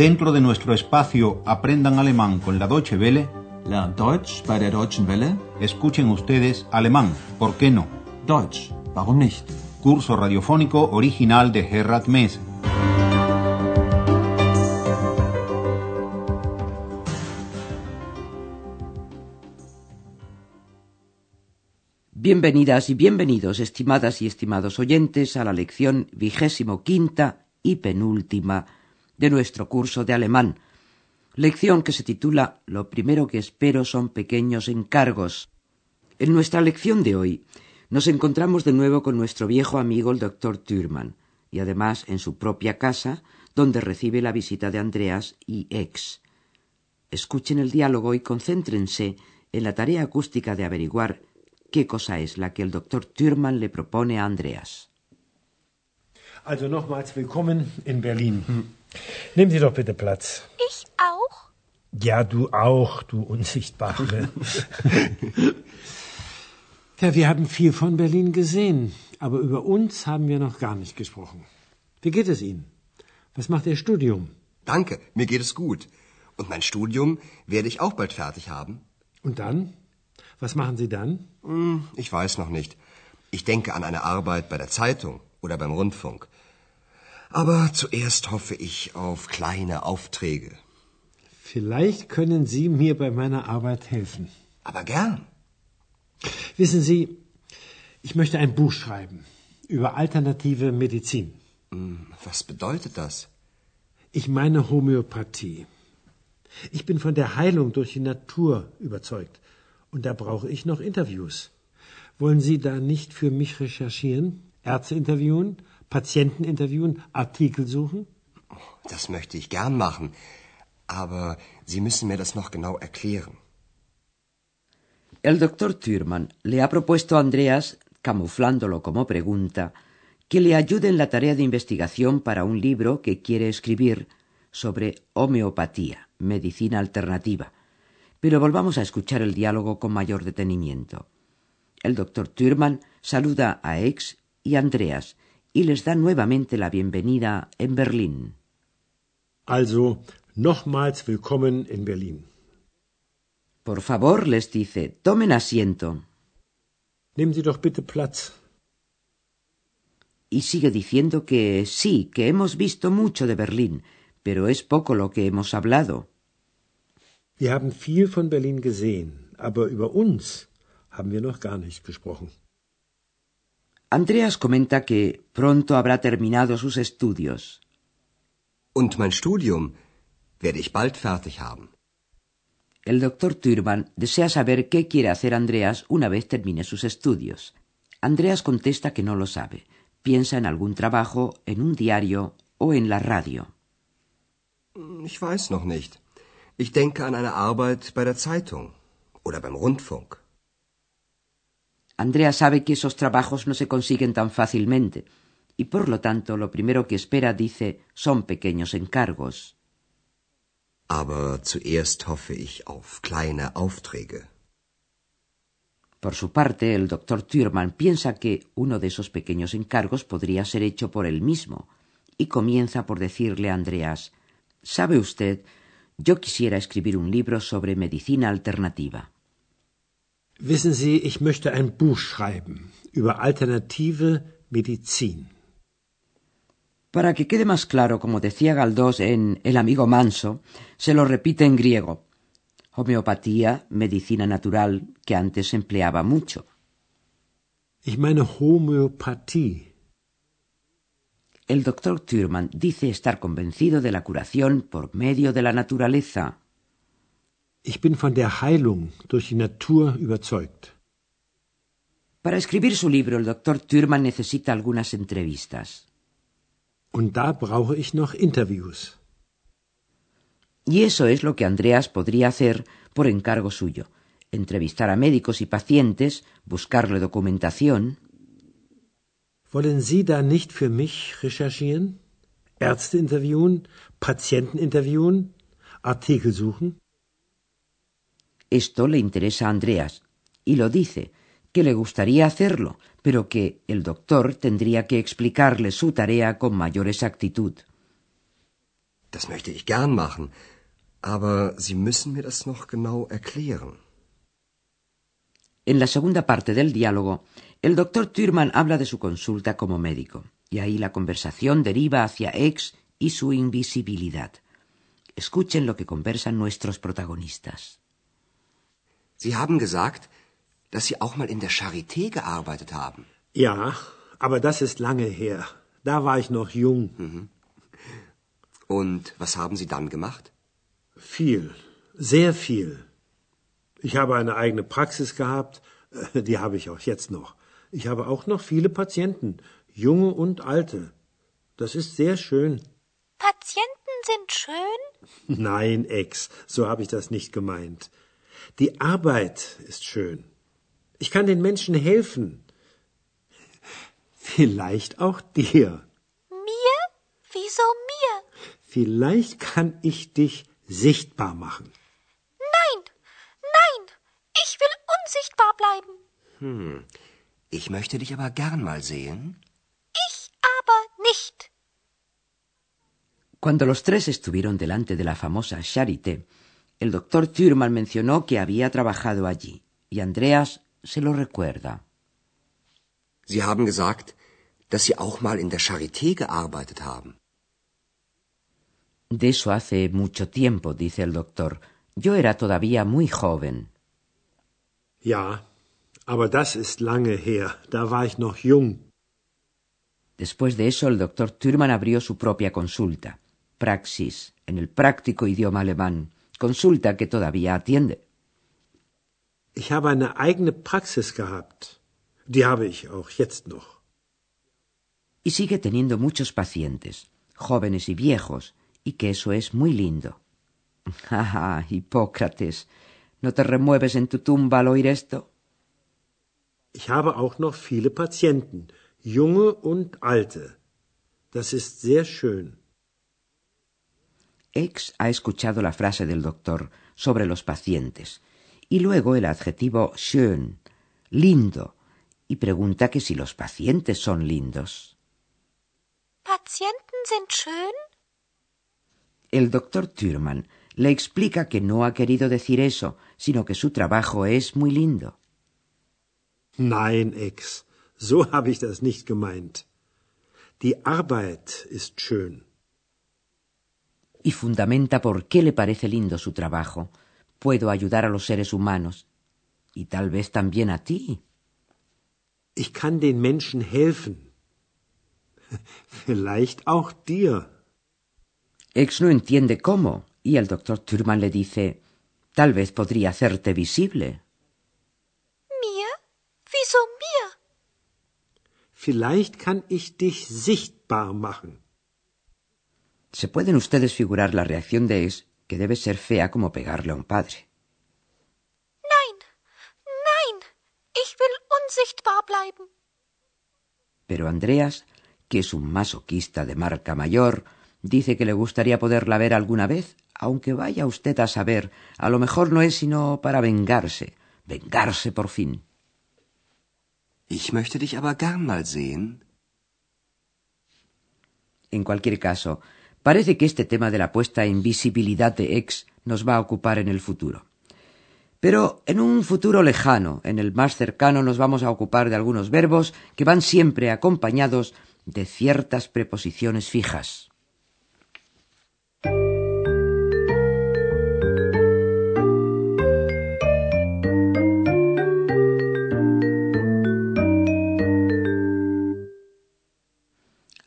Dentro de nuestro espacio Aprendan Alemán con la Deutsche Welle, Lernt Deutsch bei der Deutschen Welle. escuchen ustedes alemán, ¿por qué no? Deutsch, warum nicht? Curso radiofónico original de Gerhard Mese. Bienvenidas y bienvenidos, estimadas y estimados oyentes, a la lección vigésimo quinta y penúltima de nuestro curso de alemán. Lección que se titula Lo primero que espero son pequeños encargos. En nuestra lección de hoy nos encontramos de nuevo con nuestro viejo amigo el doctor Thürmann, y además en su propia casa, donde recibe la visita de Andreas y ex. Escuchen el diálogo y concéntrense en la tarea acústica de averiguar qué cosa es la que el doctor Thürmann le propone a Andreas. Also nochmals willkommen in Berlin. Nehmen Sie doch bitte Platz. Ich auch? Ja, du auch, du Unsichtbare. ja, wir haben viel von Berlin gesehen, aber über uns haben wir noch gar nicht gesprochen. Wie geht es Ihnen? Was macht Ihr Studium? Danke, mir geht es gut. Und mein Studium werde ich auch bald fertig haben. Und dann? Was machen Sie dann? Hm, ich weiß noch nicht. Ich denke an eine Arbeit bei der Zeitung oder beim Rundfunk. Aber zuerst hoffe ich auf kleine Aufträge. Vielleicht können Sie mir bei meiner Arbeit helfen. Aber gern. Wissen Sie, ich möchte ein Buch schreiben über alternative Medizin. Hm, Was bedeutet das? Ich meine Homöopathie. Ich bin von der Heilung durch die Natur überzeugt. Und da brauche ich noch Interviews. Wollen Sie da nicht für mich recherchieren? Ärzte interviewen? Patienten interviewen? Artikel suchen? Das möchte ich gern machen. Aber Sie müssen mir das noch genau erklären. El doctor Thürmann le ha propuesto a Andreas, camuflándolo como pregunta, que le ayude en la tarea de investigación para un libro que quiere escribir sobre homeopatía, medicina alternativa. Pero volvamos a escuchar el diálogo con mayor detenimiento. El doctor Thürmann saluda a Ex y Andreas y les da nuevamente la bienvenida en Berlín. Also, nochmals willkommen in Berlin. Por favor, les dice, tomen asiento. Nehmen Sie doch bitte Platz. Y sigue diciendo que sí, que hemos visto mucho de Berlín, pero es poco lo que hemos hablado. Wir haben viel von Berlin gesehen, aber über uns haben wir noch gar nicht gesprochen. Andreas comenta que pronto habrá terminado sus estudios. Und mein Studium werde ich bald fertig haben. El doctor Thürmann desea saber qué quiere hacer Andreas una vez termine sus estudios. Andreas contesta que no lo sabe. Piensa en algún trabajo, en un diario o en la radio. Ich weiß noch nicht. Ich denke an eine Arbeit bei der Zeitung oder beim Rundfunk. Andreas sabe que esos trabajos no se consiguen tan fácilmente y por lo tanto lo primero que espera, dice, son pequeños encargos. Aber zuerst hoffe ich auf kleine Aufträge. Por su parte, el doctor Thürmann piensa que uno de esos pequeños encargos podría ser hecho por él mismo, y comienza por decirle a Andreas ¿Sabe usted? Yo quisiera escribir un libro sobre medicina alternativa. Wissen Sie, ich möchte ein Buch schreiben über alternative Medizin. Para que quede más claro, como decía Galdós en El amigo manso, se lo repite en griego. Homeopatía, medicina natural, que antes se empleaba mucho. Ich meine Homöopathie. El doctor Thürmann dice estar convencido de la curación por medio de la naturaleza. Ich bin von der Heilung durch die Natur überzeugt. Para escribir su libro, el doctor Thürmann necesita algunas entrevistas. Und da brauche ich noch Interviews. Y eso es lo que Andreas podría hacer por encargo suyo. Entrevistar a médicos y pacientes, buscarle documentación. Wollen Sie da nicht für mich recherchieren? Ärzte interviewen? Patienten interviewen? Artikel suchen? Esto le interesa a Andreas, y lo dice, que le gustaría hacerlo, pero que el doctor tendría que explicarle su tarea con mayor exactitud. Das möchte ich gern machen. Aber Sie müssen mir das noch genau erklären. En la segunda parte del diálogo, el doctor Thürmann habla de su consulta como médico, y ahí la conversación deriva hacia X y su invisibilidad. Escuchen lo que conversan nuestros protagonistas. Sie haben gesagt, dass Sie auch mal in der Charité gearbeitet haben. Ja, aber das ist lange her. Da war ich noch jung. Mhm. Und was haben Sie dann gemacht? Viel, sehr viel. Ich habe eine eigene Praxis gehabt, äh, die habe ich auch jetzt noch. Ich habe auch noch viele Patienten, junge und alte. Das ist sehr schön. Patienten sind schön? Nein, Ex, so habe ich das nicht gemeint. Die Arbeit ist schön. Ich kann den Menschen helfen. Vielleicht auch dir. Mir? Wieso mir? Vielleicht kann ich dich sichtbar machen. Nein, nein, ich will unsichtbar bleiben. Hm, ich möchte dich aber gern mal sehen. Ich aber nicht. Cuando los tres estuvieron delante de la famosa Charité, el doctor Thürmann mencionó que había trabajado allí, y Andreas se lo recuerda. Sie haben gesagt, dass Sie auch mal in der Charité gearbeitet haben. De eso hace mucho tiempo, dice el doctor. Yo era todavía muy joven. Ja, aber das ist lange her. Da war ich noch jung. Después de eso, el doctor Thürmann abrió su propia consulta, Praxis, en el práctico idioma alemán, consulta que todavía atiende. Ich habe eine eigene Praxis gehabt. Die habe ich auch jetzt noch. Y sigue teniendo muchos pacientes, jóvenes y viejos, y que eso es muy lindo. Ah, Hipócrates, ¿no te remueves en tu tumba al oír esto? Ich habe auch noch viele Patienten, junge und alte. Das ist sehr schön. Ex ha escuchado la frase del doctor sobre los pacientes y luego el adjetivo schön, lindo, y pregunta que si los pacientes son lindos. Patienten sind schön? El doctor Thürmann le explica que no ha querido decir eso, sino que su trabajo es muy lindo. Nein, Ex, so habe ich das nicht gemeint. Die Arbeit ist schön. Y fundamenta por qué le parece lindo su trabajo. Puedo ayudar a los seres humanos. Y tal vez también a ti. Ich kann den Menschen helfen. Vielleicht auch dir. Ex no entiende cómo, y el doctor Thürmann le dice, tal vez podría hacerte visible. Mir? Wieso mir? Vielleicht kann ich dich sichtbar machen. Se pueden ustedes figurar la reacción de Ex, que debe ser fea como pegarle a un padre. Nein, nein, ich will unsichtbar bleiben. Pero Andreas, que es un masoquista de marca mayor, dice que le gustaría poderla ver alguna vez, aunque vaya usted a saber, a lo mejor no es sino para vengarse, vengarse por fin. Ich möchte dich aber gern mal sehen. En cualquier caso, parece que este tema de la puesta en visibilidad de X nos va a ocupar en el futuro. Pero en un futuro lejano, en el más cercano, nos vamos a ocupar de algunos verbos que van siempre acompañados de ciertas preposiciones fijas.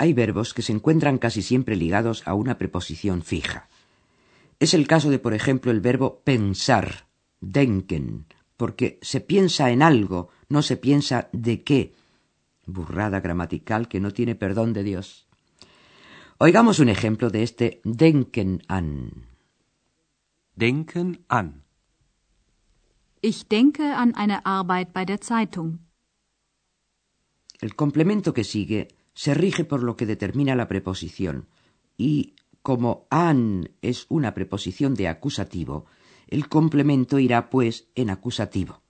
Hay verbos que se encuentran casi siempre ligados a una preposición fija. Es el caso de, por ejemplo, el verbo pensar, denken, porque se piensa en algo, no se piensa de qué. Burrada gramatical que no tiene perdón de Dios. Oigamos un ejemplo de este denken an. Denken an. Ich denke an eine Arbeit bei der Zeitung. El complemento que sigue se rige por lo que determina la preposición y como an es una preposición de acusativo, el complemento irá pues en acusativo.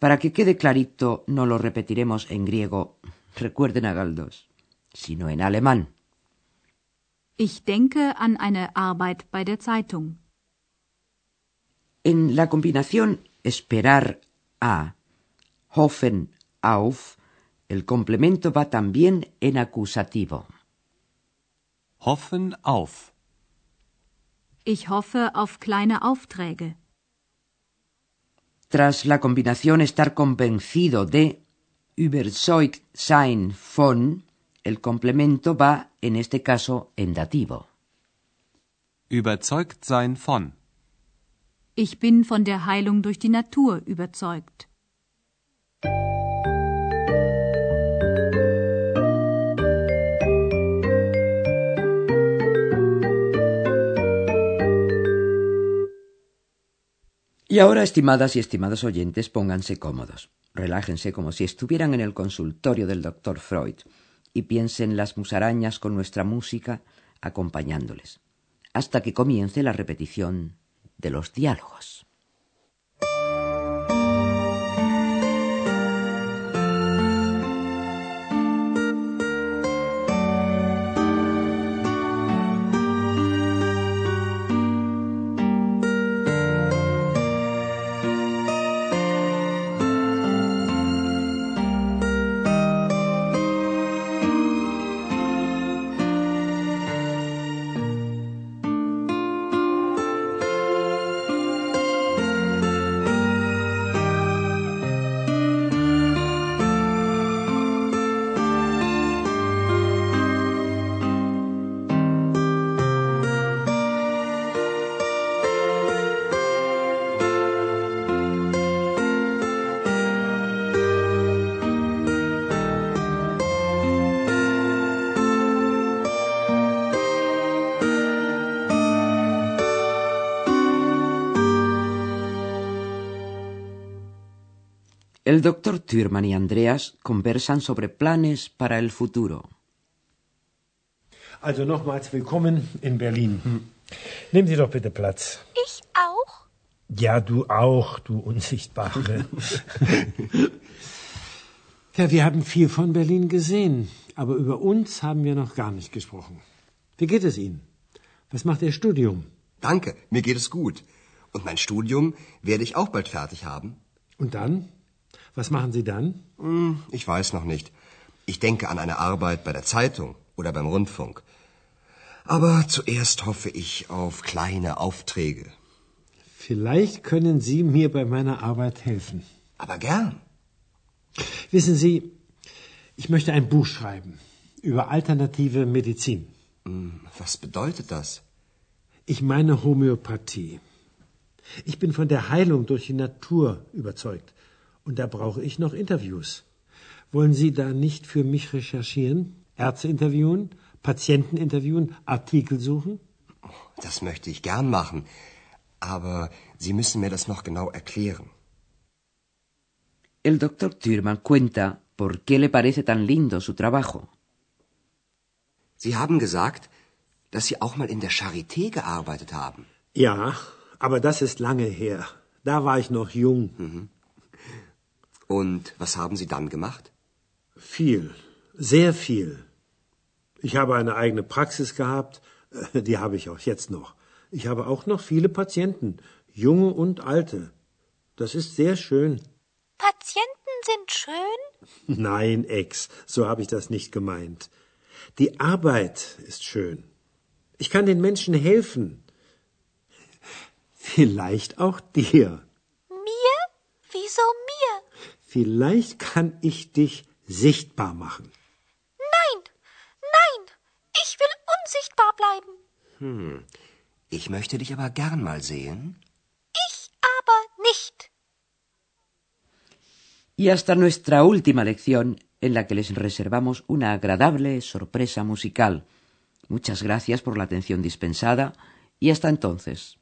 Para que quede clarito, no lo repetiremos en griego, recuerden a Galdós, sino en alemán. Ich denke an eine Arbeit bei der Zeitung. En la combinación esperar a, hoffen auf, el complemento va también en acusativo. Hoffen auf. Ich hoffe auf kleine Aufträge. Tras la combinación estar convencido de, überzeugt sein von, el complemento va, en este caso, en dativo. Überzeugt sein von. Ich bin von der Heilung durch die Natur überzeugt. Y ahora, estimadas y estimados oyentes, pónganse cómodos. Relájense como si estuvieran en el consultorio del doctor Freud y piensen las musarañas con nuestra música acompañándoles, hasta que comience la repetición de los diálogos. El doctor Thürmann y Andreas conversan sobre planes para el futuro. Also nochmals willkommen in Berlin. Nehmen Sie doch bitte Platz. Ich auch? Ja, du auch, du Unsichtbare. ja, wir haben viel von Berlin gesehen, aber über uns haben wir noch gar nicht gesprochen. Wie geht es Ihnen? Was macht Ihr Studium? Danke, mir geht es gut. Und mein Studium werde ich auch bald fertig haben. Und dann? Was machen Sie dann? Hm, ich weiß noch nicht. Ich denke an eine Arbeit bei der Zeitung oder beim Rundfunk. Aber zuerst hoffe ich auf kleine Aufträge. Vielleicht können Sie mir bei meiner Arbeit helfen. Aber gern. Wissen Sie, ich möchte ein Buch schreiben über alternative Medizin. Hm, was bedeutet das? Ich meine Homöopathie. Ich bin von der Heilung durch die Natur überzeugt. Und da brauche ich noch Interviews. Wollen Sie da nicht für mich recherchieren? Ärzte interviewen? Patienten interviewen? Artikel suchen? Das möchte ich gern machen. Aber Sie müssen mir das noch genau erklären. El doctor Thürmann cuenta por qué le parece tan lindo su trabajo. Sie haben gesagt, dass Sie auch mal in der Charité gearbeitet haben. Ja, aber das ist lange her. Da war ich noch jung. Mhm. Und was haben Sie dann gemacht? Viel, sehr viel. Ich habe eine eigene Praxis gehabt, die habe ich auch jetzt noch. Ich habe auch noch viele Patienten, junge und alte. Das ist sehr schön. Patienten sind schön? Nein, Ex, so habe ich das nicht gemeint. Die Arbeit ist schön. Ich kann den Menschen helfen. Vielleicht auch dir. Vielleicht kann ich dich sichtbar machen. Nein, nein, ich will unsichtbar bleiben. Hm, ich möchte dich aber gern mal sehen. Ich aber nicht. Y hasta nuestra última lección, en la que les reservamos una agradable sorpresa musical. Muchas gracias por la atención dispensada y hasta entonces.